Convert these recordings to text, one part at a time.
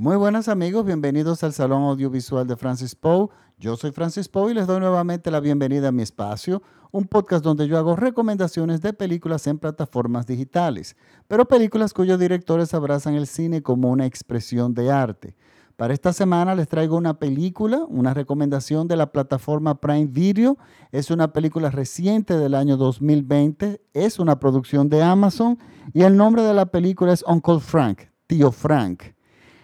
Muy buenas amigos, bienvenidos al Salón Audiovisual de Francis Poe. Yo soy Francis Poe y les doy nuevamente la bienvenida a mi espacio, un podcast donde yo hago recomendaciones de películas en plataformas digitales, pero películas cuyos directores abrazan el cine como una expresión de arte. Para esta semana les traigo una película, una recomendación de la plataforma Prime Video. Es una película reciente del año 2020, es una producción de Amazon y el nombre de la película es Uncle Frank, Tío Frank.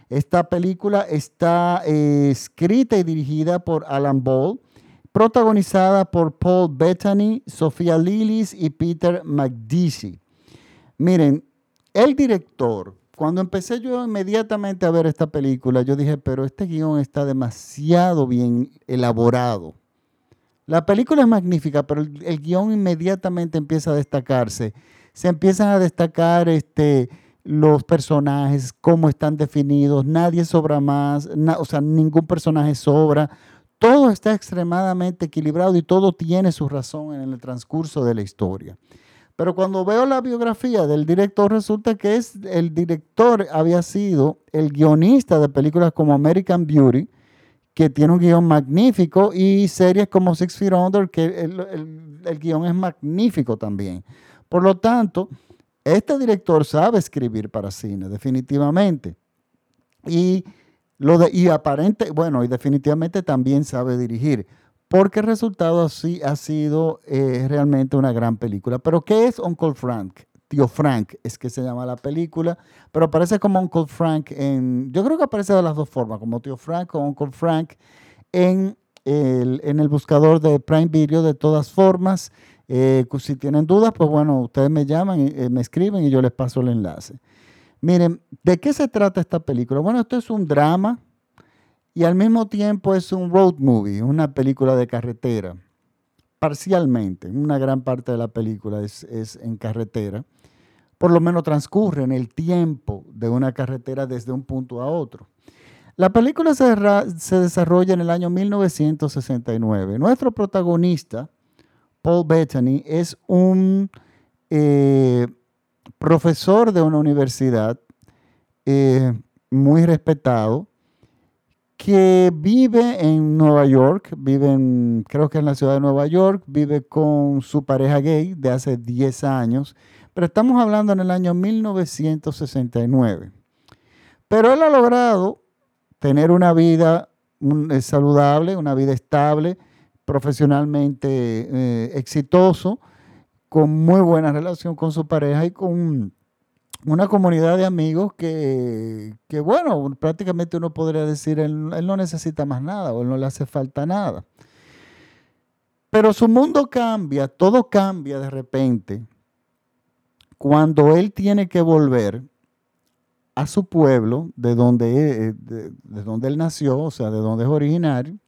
Esta película está eh, escrita y dirigida por Alan Ball, protagonizada por Paul Bettany, Sofía Lillis y Peter McDeasy. Miren, el director, cuando empecé yo inmediatamente a ver esta película, yo dije, pero este guion está demasiado bien elaborado. La película es magnífica, pero el, el guion inmediatamente empieza a destacarse. Se empiezan a destacar este, los personajes, cómo están definidos, nadie sobra más, o sea, ningún personaje sobra. Todo está extremadamente equilibrado y todo tiene su razón en el transcurso de la historia. Pero cuando veo la biografía del director, resulta que es, el director había sido el guionista de películas como American Beauty, que tiene un guion magnífico, y series como Six Feet Under, que el, el, el guion es magnífico también. Por lo tanto, este director sabe escribir para cine, definitivamente. Y, lo de, y aparente, bueno, y definitivamente también sabe dirigir, porque el resultado así ha sido eh, realmente una gran película. Pero ¿qué es Uncle Frank? Tío Frank es que se llama la película, pero aparece como Uncle Frank en, yo creo que aparece de las dos formas, como Tío Frank o Uncle Frank en el buscador de Prime Video de todas formas. Eh, si tienen dudas, pues bueno, ustedes me llaman, eh, me escriben y yo les paso el enlace. Miren, ¿de qué se trata esta película? Bueno, esto es un drama y al mismo tiempo es un road movie, una película de carretera. Parcialmente, una gran parte de la película es, es en carretera. Por lo menos transcurre en el tiempo de una carretera desde un punto a otro. La película se, se desarrolla en el año 1969. Nuestro protagonista, Paul Bettany es un eh, profesor de una universidad eh, muy respetado que vive en Nueva York, vive en, creo que en la ciudad de Nueva York, vive con su pareja gay de hace 10 años, pero estamos hablando en el año 1969. Pero él ha logrado tener una vida eh, saludable, una vida estable, profesionalmente eh, exitoso, con muy buena relación con su pareja y con una comunidad de amigos que, que bueno, prácticamente uno podría decir, él, no necesita más nada o él no le hace falta nada. Pero su mundo cambia, todo cambia de repente cuando él tiene que volver a su pueblo, de donde, de, de donde él nació, o sea, de donde es originario,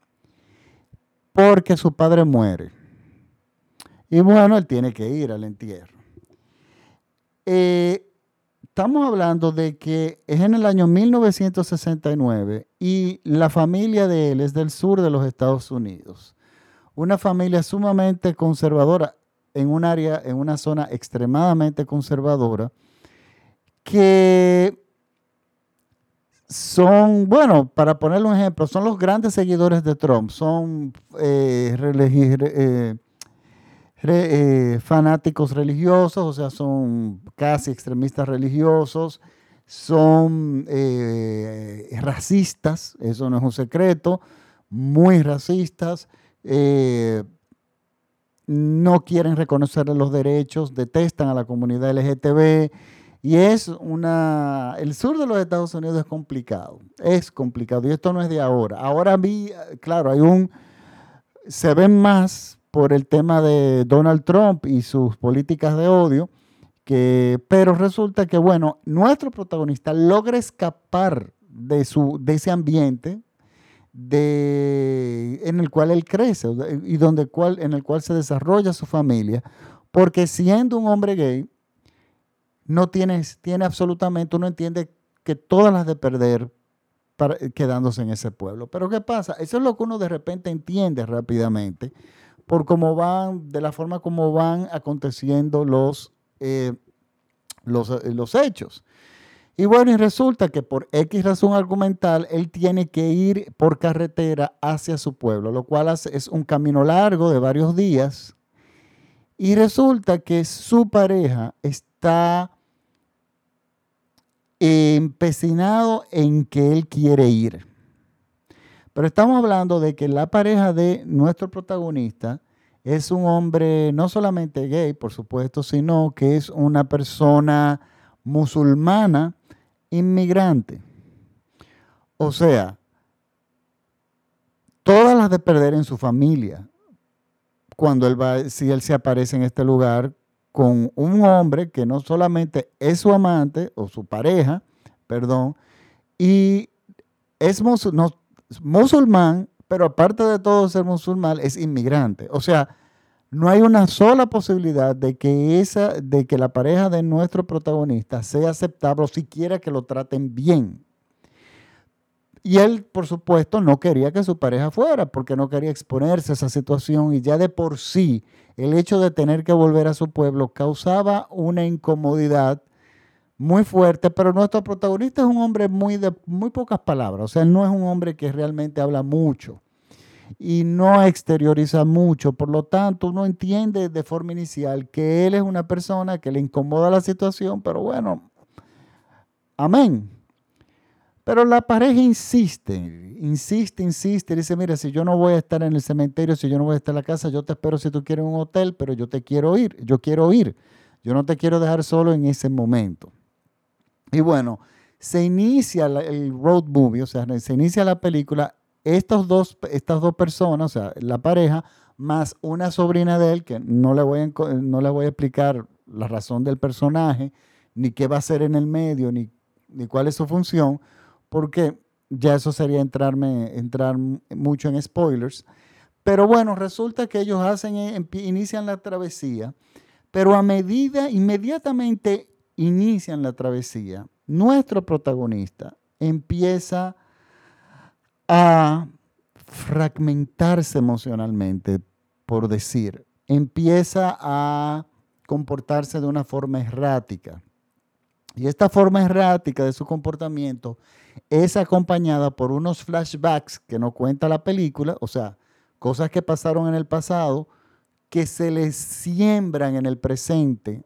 porque su padre muere. Y bueno, él tiene que ir al entierro. Eh, estamos hablando de que es en el año 1969 y la familia de él es del sur de los Estados Unidos. Una familia sumamente conservadora en un área, en una zona extremadamente conservadora, que son, bueno, para ponerle un ejemplo, son los grandes seguidores de Trump, son eh, eh, eh, fanáticos religiosos, o sea, son casi extremistas religiosos, son racistas, eso no es un secreto, muy racistas, no quieren reconocer los derechos, detestan a la comunidad LGTB, y es una, el sur de los Estados Unidos es complicado, es complicado y esto no es de ahora. Ahora vi, claro, hay un, se ven más por el tema de Donald Trump y sus políticas de odio, que, pero resulta que, bueno, nuestro protagonista logra escapar de, su, de ese ambiente de, en el cual él crece y donde cual, en el cual se desarrolla su familia, porque siendo un hombre gay, no tienes, tiene absolutamente, uno entiende que todas las de perder para, quedándose en ese pueblo. Pero ¿qué pasa? Eso es lo que uno de repente entiende rápidamente por cómo van, de la forma como van aconteciendo los, eh, los, eh, los hechos. Y bueno, y resulta que por X razón argumental, él tiene que ir por carretera hacia su pueblo, lo cual es un camino largo de varios días. Y resulta que su pareja está empecinado en que él quiere ir. Pero estamos hablando de que la pareja de nuestro protagonista es un hombre no solamente gay, por supuesto, sino que es una persona musulmana inmigrante. O sea, todas las de perder en su familia. Cuando él va, si él se aparece en este lugar con un hombre que no solamente es su amante o su pareja, perdón, y es musulmán, pero aparte de todo ser musulmán, es inmigrante. O sea, no hay una sola posibilidad de que, esa, de que la pareja de nuestro protagonista sea aceptable o siquiera que lo traten bien. Y él, por supuesto, no quería que su pareja fuera porque no quería exponerse a esa situación y ya de por sí el hecho de tener que volver a su pueblo causaba una incomodidad muy fuerte, pero nuestro protagonista es un hombre muy de muy pocas palabras, o sea, no es un hombre que realmente habla mucho y no exterioriza mucho. Por lo tanto, uno entiende de forma inicial que él es una persona que le incomoda la situación, pero bueno, amén. Pero la pareja insiste, insiste, insiste, dice, mira, si yo no voy a estar en el cementerio, si yo no voy a estar en la casa, yo te espero si tú quieres un hotel, pero yo te quiero ir, yo quiero ir, yo no te quiero dejar solo en ese momento. Y bueno, se inicia el road movie, o sea, se inicia la película estos dos, estas dos personas, o sea, la pareja, más una sobrina de él, que no le voy a, no le voy a explicar la razón del personaje, ni qué va a hacer en el medio, ni, ni cuál es su función, porque ya eso sería entrarme, entrar mucho en spoilers. Pero bueno, resulta que ellos hacen, inician la travesía, pero a medida, inmediatamente inician la travesía, nuestro protagonista empieza a fragmentarse emocionalmente, por decir. Empieza a comportarse de una forma errática. Y esta forma errática de su comportamiento es acompañada por unos flashbacks que no cuenta la película, o sea, cosas que pasaron en el pasado que se le siembran en el presente,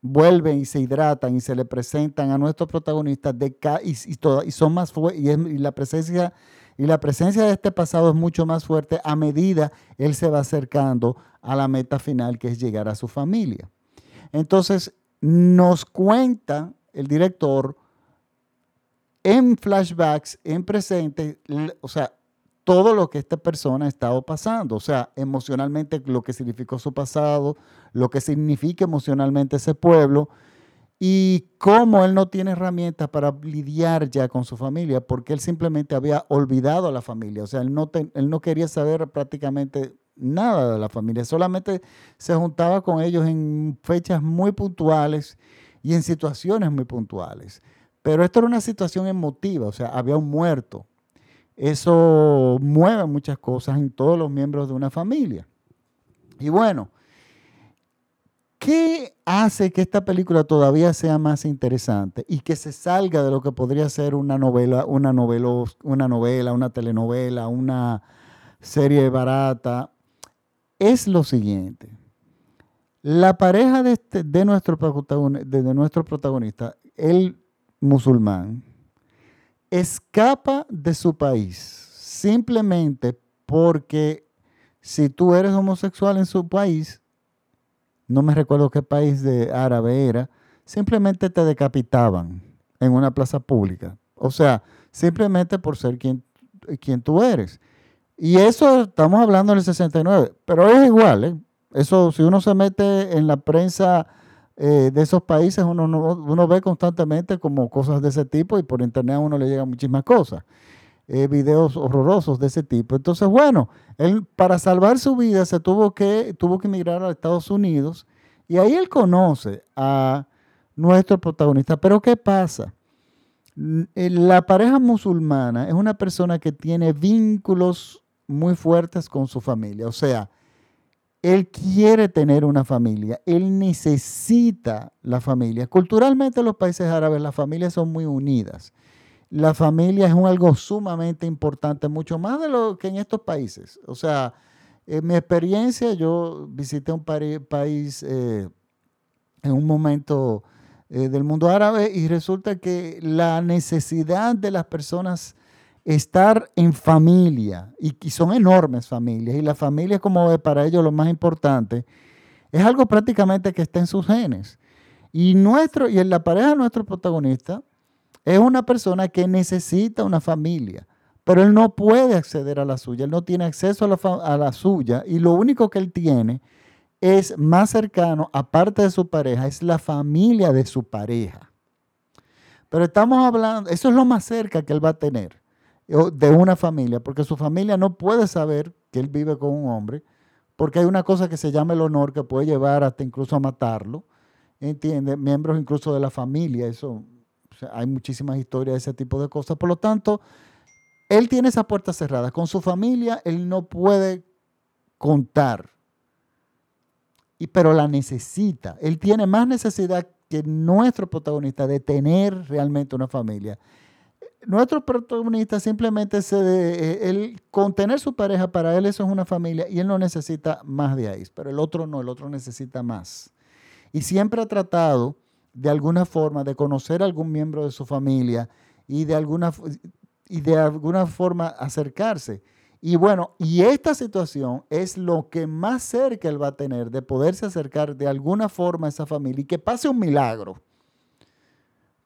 vuelven y se hidratan y se le presentan a nuestros protagonistas de y, y, y son más y, y la presencia y la presencia de este pasado es mucho más fuerte a medida él se va acercando a la meta final que es llegar a su familia. Entonces, nos cuenta el director en flashbacks, en presente, o sea, todo lo que esta persona ha estado pasando, o sea, emocionalmente lo que significó su pasado, lo que significa emocionalmente ese pueblo y cómo él no tiene herramientas para lidiar ya con su familia, porque él simplemente había olvidado a la familia, o sea, él no, él no quería saber prácticamente nada de la familia, solamente se juntaba con ellos en fechas muy puntuales y en situaciones muy puntuales. Pero esto era una situación emotiva, o sea, había un muerto. Eso mueve muchas cosas en todos los miembros de una familia. Y bueno, ¿qué hace que esta película todavía sea más interesante y que se salga de lo que podría ser una novela, una novela, una novela, una telenovela, una serie barata? Es lo siguiente. La pareja de, este, de, nuestro, de nuestro protagonista, el musulmán, escapa de su país simplemente porque si tú eres homosexual en su país, no me recuerdo qué país de árabe era, simplemente te decapitaban en una plaza pública. O sea, simplemente por ser quien, quien tú eres. Y eso estamos hablando en el 69, pero es igual, ¿eh? Eso, si uno se mete en la prensa eh, de esos países, uno, uno ve constantemente como cosas de ese tipo y por internet a uno le llegan muchísimas cosas. Eh, videos horrorosos de ese tipo. Entonces, bueno, él para salvar su vida se tuvo que, tuvo que emigrar a Estados Unidos y ahí él conoce a nuestro protagonista. Pero ¿qué pasa? La pareja musulmana es una persona que tiene vínculos muy fuertes con su familia. O sea, Él quiere tener una familia, él necesita la familia. Culturalmente en los países árabes las familias son muy unidas. La familia es un algo sumamente importante, mucho más de lo que en estos países. O sea, en mi experiencia, yo visité un país eh, en un momento eh, del mundo árabe y resulta que la necesidad de las personas estar en familia, y, son enormes familias, y la familia como es para ellos lo más importante, es algo prácticamente que está en sus genes. Y, nuestro, y en la pareja de nuestro protagonista es una persona que necesita una familia, pero él no puede acceder a la suya, él no tiene acceso a la, a la suya, y lo único que él tiene es más cercano, aparte de su pareja, es la familia de su pareja. Pero estamos hablando, eso es lo más cerca que él va a tener de una familia, porque su familia no puede saber que él vive con un hombre, porque hay una cosa que se llama el honor que puede llevar hasta incluso a matarlo, ¿entiende? Miembros incluso de la familia, eso, hay muchísimas historias de ese tipo de cosas. Por lo tanto, él tiene esa puerta cerrada. Con su familia, él no puede contar, y, pero la necesita. Él tiene más necesidad que nuestro protagonista de tener realmente una familia nuestro protagonista simplemente se de, el contener su pareja para él eso es una familia y él no necesita más de ahí, pero el otro no, el otro necesita más. Y siempre ha tratado de alguna forma de conocer a algún miembro de su familia y de alguna y de alguna forma acercarse. Y bueno, y esta situación es lo que más cerca él va a tener de poderse acercar de alguna forma a esa familia y que pase un milagro.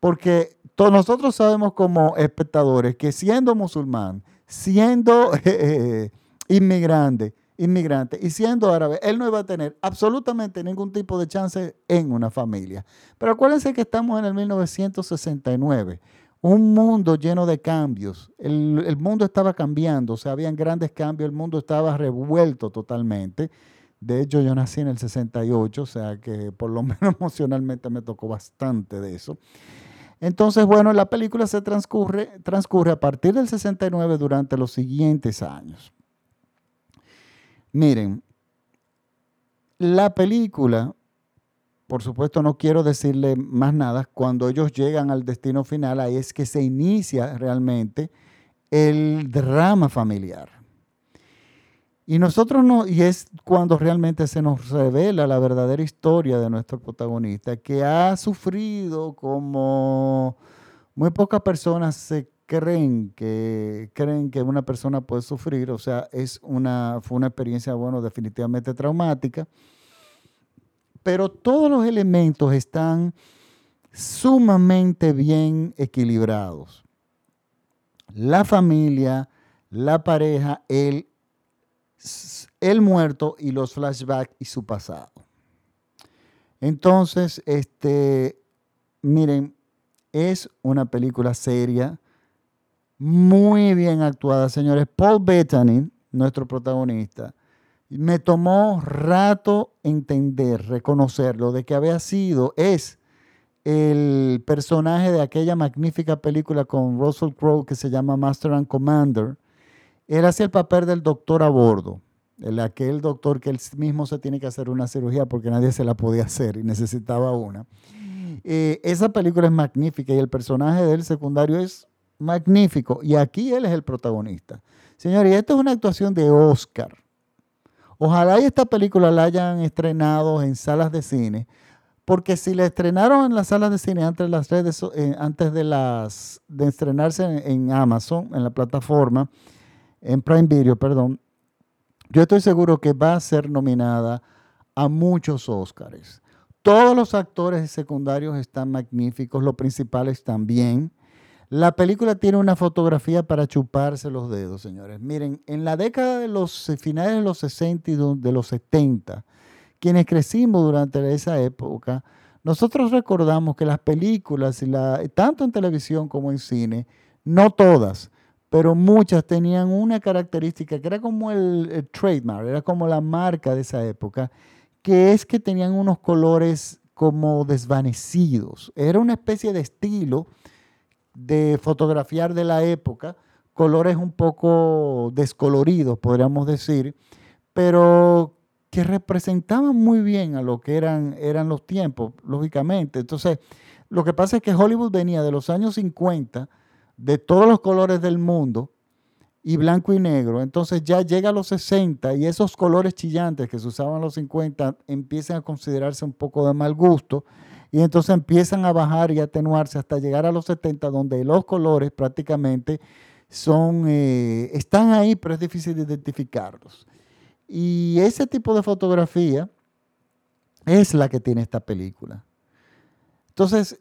Porque todos nosotros sabemos como espectadores que siendo musulmán, siendo eh, eh, inmigrante, inmigrante y siendo árabe, él no iba a tener absolutamente ningún tipo de chance en una familia. Pero acuérdense que estamos en el 1969, un mundo lleno de cambios. El, el mundo estaba cambiando, o sea, habían grandes cambios, el mundo estaba revuelto totalmente. De hecho, yo nací en el 68, o sea que por lo menos emocionalmente me tocó bastante de eso. Entonces, bueno, la película se transcurre, transcurre a partir del 69 durante los siguientes años. Miren, la película, por supuesto no quiero decirle más nada, cuando ellos llegan al destino final, ahí es que se inicia realmente el drama familiar. Y nosotros no, y es cuando realmente se nos revela la verdadera historia de nuestro protagonista, que ha sufrido como muy pocas personas se creen que creen que una persona puede sufrir, o sea, es una fue una experiencia bueno, definitivamente traumática. Pero todos los elementos están sumamente bien equilibrados. La familia, la pareja, el el muerto y los flashbacks y su pasado. Entonces, este, miren, es una película seria, muy bien actuada, señores. Paul Bettany, nuestro protagonista, me tomó rato entender, reconocerlo, de que había sido, es el personaje de aquella magnífica película con Russell Crowe que se llama Master and Commander, él hacía el papel del doctor a bordo, el aquel doctor que él mismo se tiene que hacer una cirugía porque nadie se la podía hacer y necesitaba una. Eh, esa película es magnífica y el personaje del secundario es magnífico y aquí él es el protagonista. Señores, y esto es una actuación de Oscar. Ojalá esta película la hayan estrenado en salas de cine, porque si la estrenaron en las salas de cine antes de las eh, antes de las de estrenarse en Amazon, en la plataforma, en Prime Video, perdón, yo estoy seguro que va a ser nominada a muchos Oscars. Todos los actores secundarios están magníficos, los principales también. La película tiene una fotografía para chuparse los dedos, señores. Miren, en la década de los finales de los 60 y de los 70, quienes crecimos durante esa época, nosotros recordamos que las películas, tanto en televisión como en cine, no todas, pero muchas tenían una característica que era como el, trademark, era como la marca de esa época, que es que tenían unos colores como desvanecidos. Era una especie de estilo de fotografiar de la época, colores un poco descoloridos, podríamos decir, pero que representaban muy bien a lo que eran, eran los tiempos, lógicamente. Entonces, lo que pasa es que Hollywood venía de los años 50, de todos los colores del mundo, y blanco y negro. Entonces ya llega a los 60 y esos colores chillantes que se usaban en los 50 empiezan a considerarse un poco de mal gusto y entonces empiezan a bajar y atenuarse hasta llegar a los 70 donde los colores prácticamente son, eh, están ahí pero es difícil identificarlos. Y ese tipo de fotografía es la que tiene esta película. Entonces,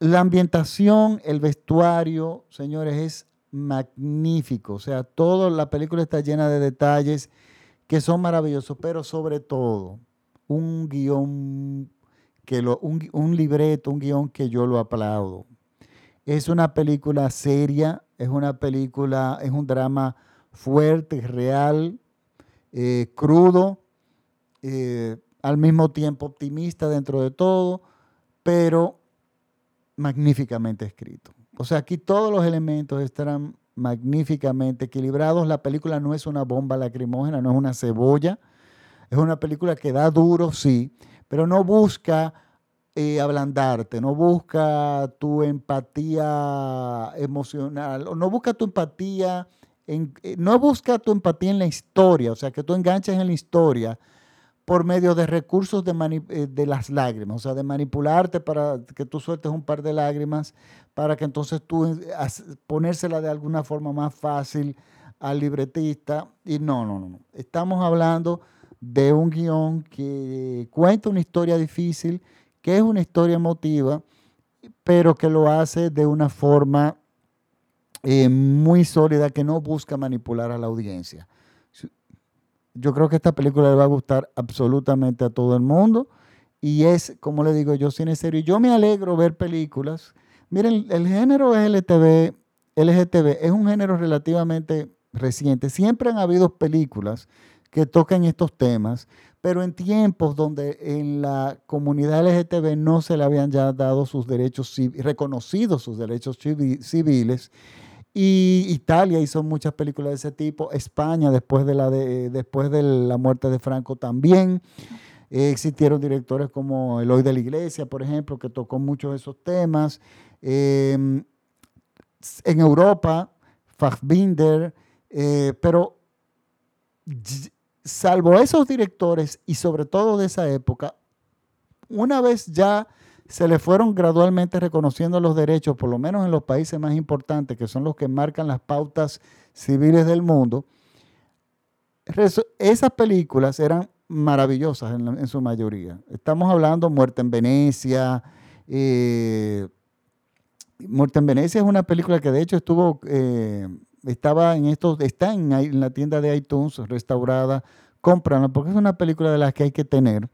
la ambientación, el vestuario, señores, es magnífico. O sea, toda la película está llena de detalles que son maravillosos, pero sobre todo un guion, que lo, un, libreto, un guion que yo lo aplaudo. Es una película seria, es una película, es un drama fuerte, real, eh, crudo, eh, al mismo tiempo optimista dentro de todo, pero magníficamente escrito. O sea, aquí todos los elementos estarán magníficamente equilibrados. La película no es una bomba lacrimógena, no es una cebolla. Es una película que da duro, sí, pero no busca eh, ablandarte, no busca tu empatía emocional, no busca tu empatía, en, eh, no busca tu empatía en la historia, o sea, que tú enganches en la historia por medio de recursos de, eh, de, las lágrimas, o sea, de manipularte para que tú sueltes un par de lágrimas, para que entonces tú eh, ponérsela de alguna forma más fácil al libretista. Y no, no, no. Estamos hablando de un guion que cuenta una historia difícil, que es una historia emotiva, pero que lo hace de una forma eh, muy sólida, que no busca manipular a la audiencia yo creo que esta película le va a gustar absolutamente a todo el mundo. Y es, como le digo yo, cine serio. Y yo me alegro ver películas. Miren, el género LGTB, LGTB es un género relativamente reciente. Siempre han habido películas que tocan estos temas, pero en tiempos donde en la comunidad LGTB no se le habían ya dado sus derechos, reconocidos sus derechos civiles, y Italia hizo muchas películas de ese tipo. España, después de la, de, después de la muerte de Franco, también. existieron directores como Eloy de la Iglesia, por ejemplo, que tocó muchos de esos temas. Em, en Europa, Fassbinder, eh, pero salvo esos directores y sobre todo de esa época, una vez ya se le fueron gradualmente reconociendo los derechos, por lo menos en los países más importantes, que son los que marcan las pautas civiles del mundo. Esas películas eran maravillosas en, su mayoría. Estamos hablando Muerte en Venecia. Eh, Muerte en Venecia es una película que de hecho estuvo, eh, estaba en estos, está en, la tienda de iTunes restaurada. Cómprala porque es una película de las que hay que tener.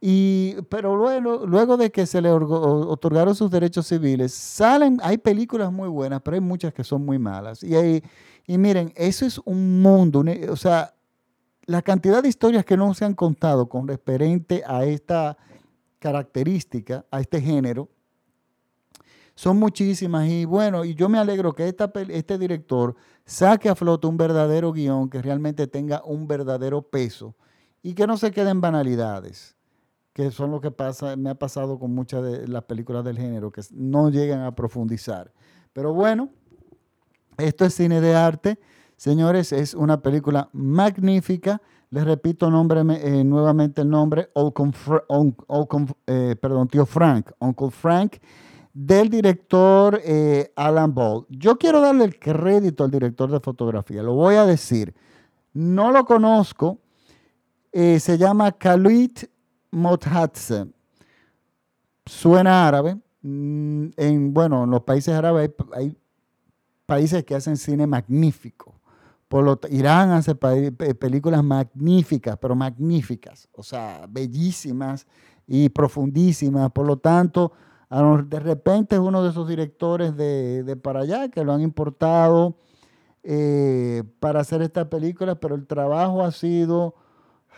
Y, pero luego, luego de que se le otorgaron sus derechos civiles, salen, hay películas muy buenas, pero hay muchas que son muy malas. Y, miren, eso es un mundo, o sea, la cantidad de historias que no se han contado con referente a esta característica, a este género, son muchísimas. Y bueno, y yo me alegro que esta, este director saque a flote un verdadero guion que realmente tenga un verdadero peso y que no se quede en banalidades que son lo que pasa, me ha pasado con muchas de las películas del género, que no llegan a profundizar. Pero bueno, esto es cine de arte. Señores, es una película magnífica. Les repito nombre, eh, nuevamente el nombre, eh, perdón, tío Frank, Uncle Frank, del director eh, Alan Ball. Yo quiero darle el crédito al director de fotografía, lo voy a decir. No lo conozco, se llama Khalid Mothatse suena árabe. Mm, en, bueno, en los países árabes hay, países que hacen cine magnífico. Por lo, Irán hace películas magníficas, pero magníficas, o sea, bellísimas y profundísimas. Por lo tanto, de repente es uno de esos directores de, para allá que lo han importado eh, para hacer esta película, pero el trabajo ha sido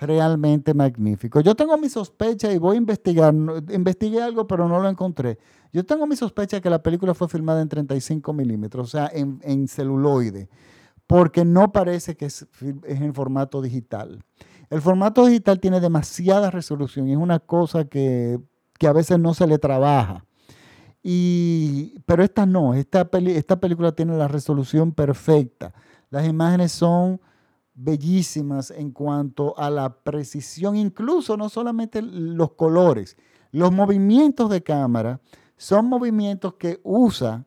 realmente magnífico. Yo tengo mi sospecha y voy a investigar, investigué algo pero no lo encontré. Yo tengo mi sospecha que la película fue filmada en 35 milímetros, o sea, en, celuloide, porque no parece que es, en formato digital. El formato digital tiene demasiada resolución y es una cosa que, a veces no se le trabaja. Y, pero esta no, esta, esta película tiene la resolución perfecta. Las imágenes son bellísimas en cuanto a la precisión, incluso no solamente los colores, los movimientos de cámara son movimientos que usa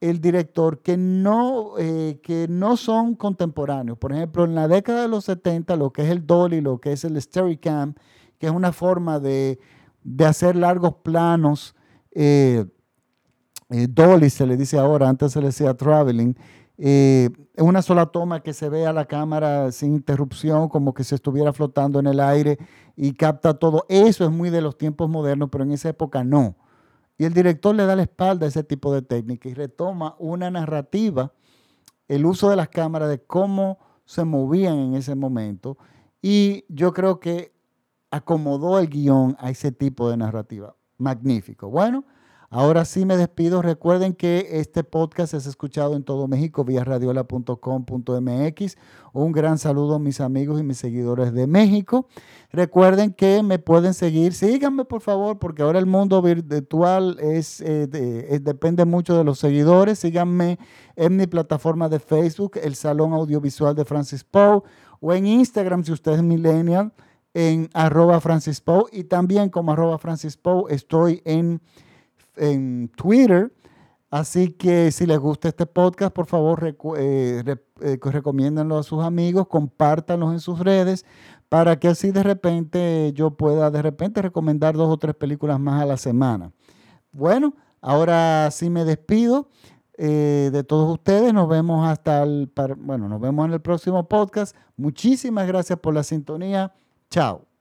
el director que no, eh, que no son contemporáneos. Por ejemplo, en la década de los 70, lo que es el dolly, lo que es el Steadicam, que es una forma de, hacer largos planos, eh, eh, dolly se le dice ahora, antes se le decía traveling, es una sola toma que se ve a la cámara sin interrupción, como que se estuviera flotando en el aire y capta todo. Eso es muy de los tiempos modernos, pero en esa época no. Y el director le da la espalda a ese tipo de técnica y retoma una narrativa, el uso de las cámaras, de cómo se movían en ese momento. Y yo creo que acomodó el guion a ese tipo de narrativa. Magnífico. Bueno, Ahora sí me despido. Recuerden que este podcast es escuchado en todo México vía radiola.com.mx. Un gran saludo a mis amigos y mis seguidores de México. Recuerden que me pueden seguir. Síganme por favor, porque ahora el mundo virtual es, eh, depende mucho de los seguidores. Síganme en mi plataforma de Facebook, el Salón Audiovisual de Francis Poe, o en Instagram si usted es millennial, en arroba Francis. Y también como arroba Francis estoy en en Twitter. Así que si les gusta este podcast, por favor, eh, eh, recomiéndanlo a sus amigos, compártanlo en sus redes, para que así de repente yo pueda de repente recomendar dos o tres películas más a la semana. Bueno, ahora sí me despido eh, de todos ustedes. Nos vemos hasta el, bueno, nos vemos en el próximo podcast. Muchísimas gracias por la sintonía. Chao.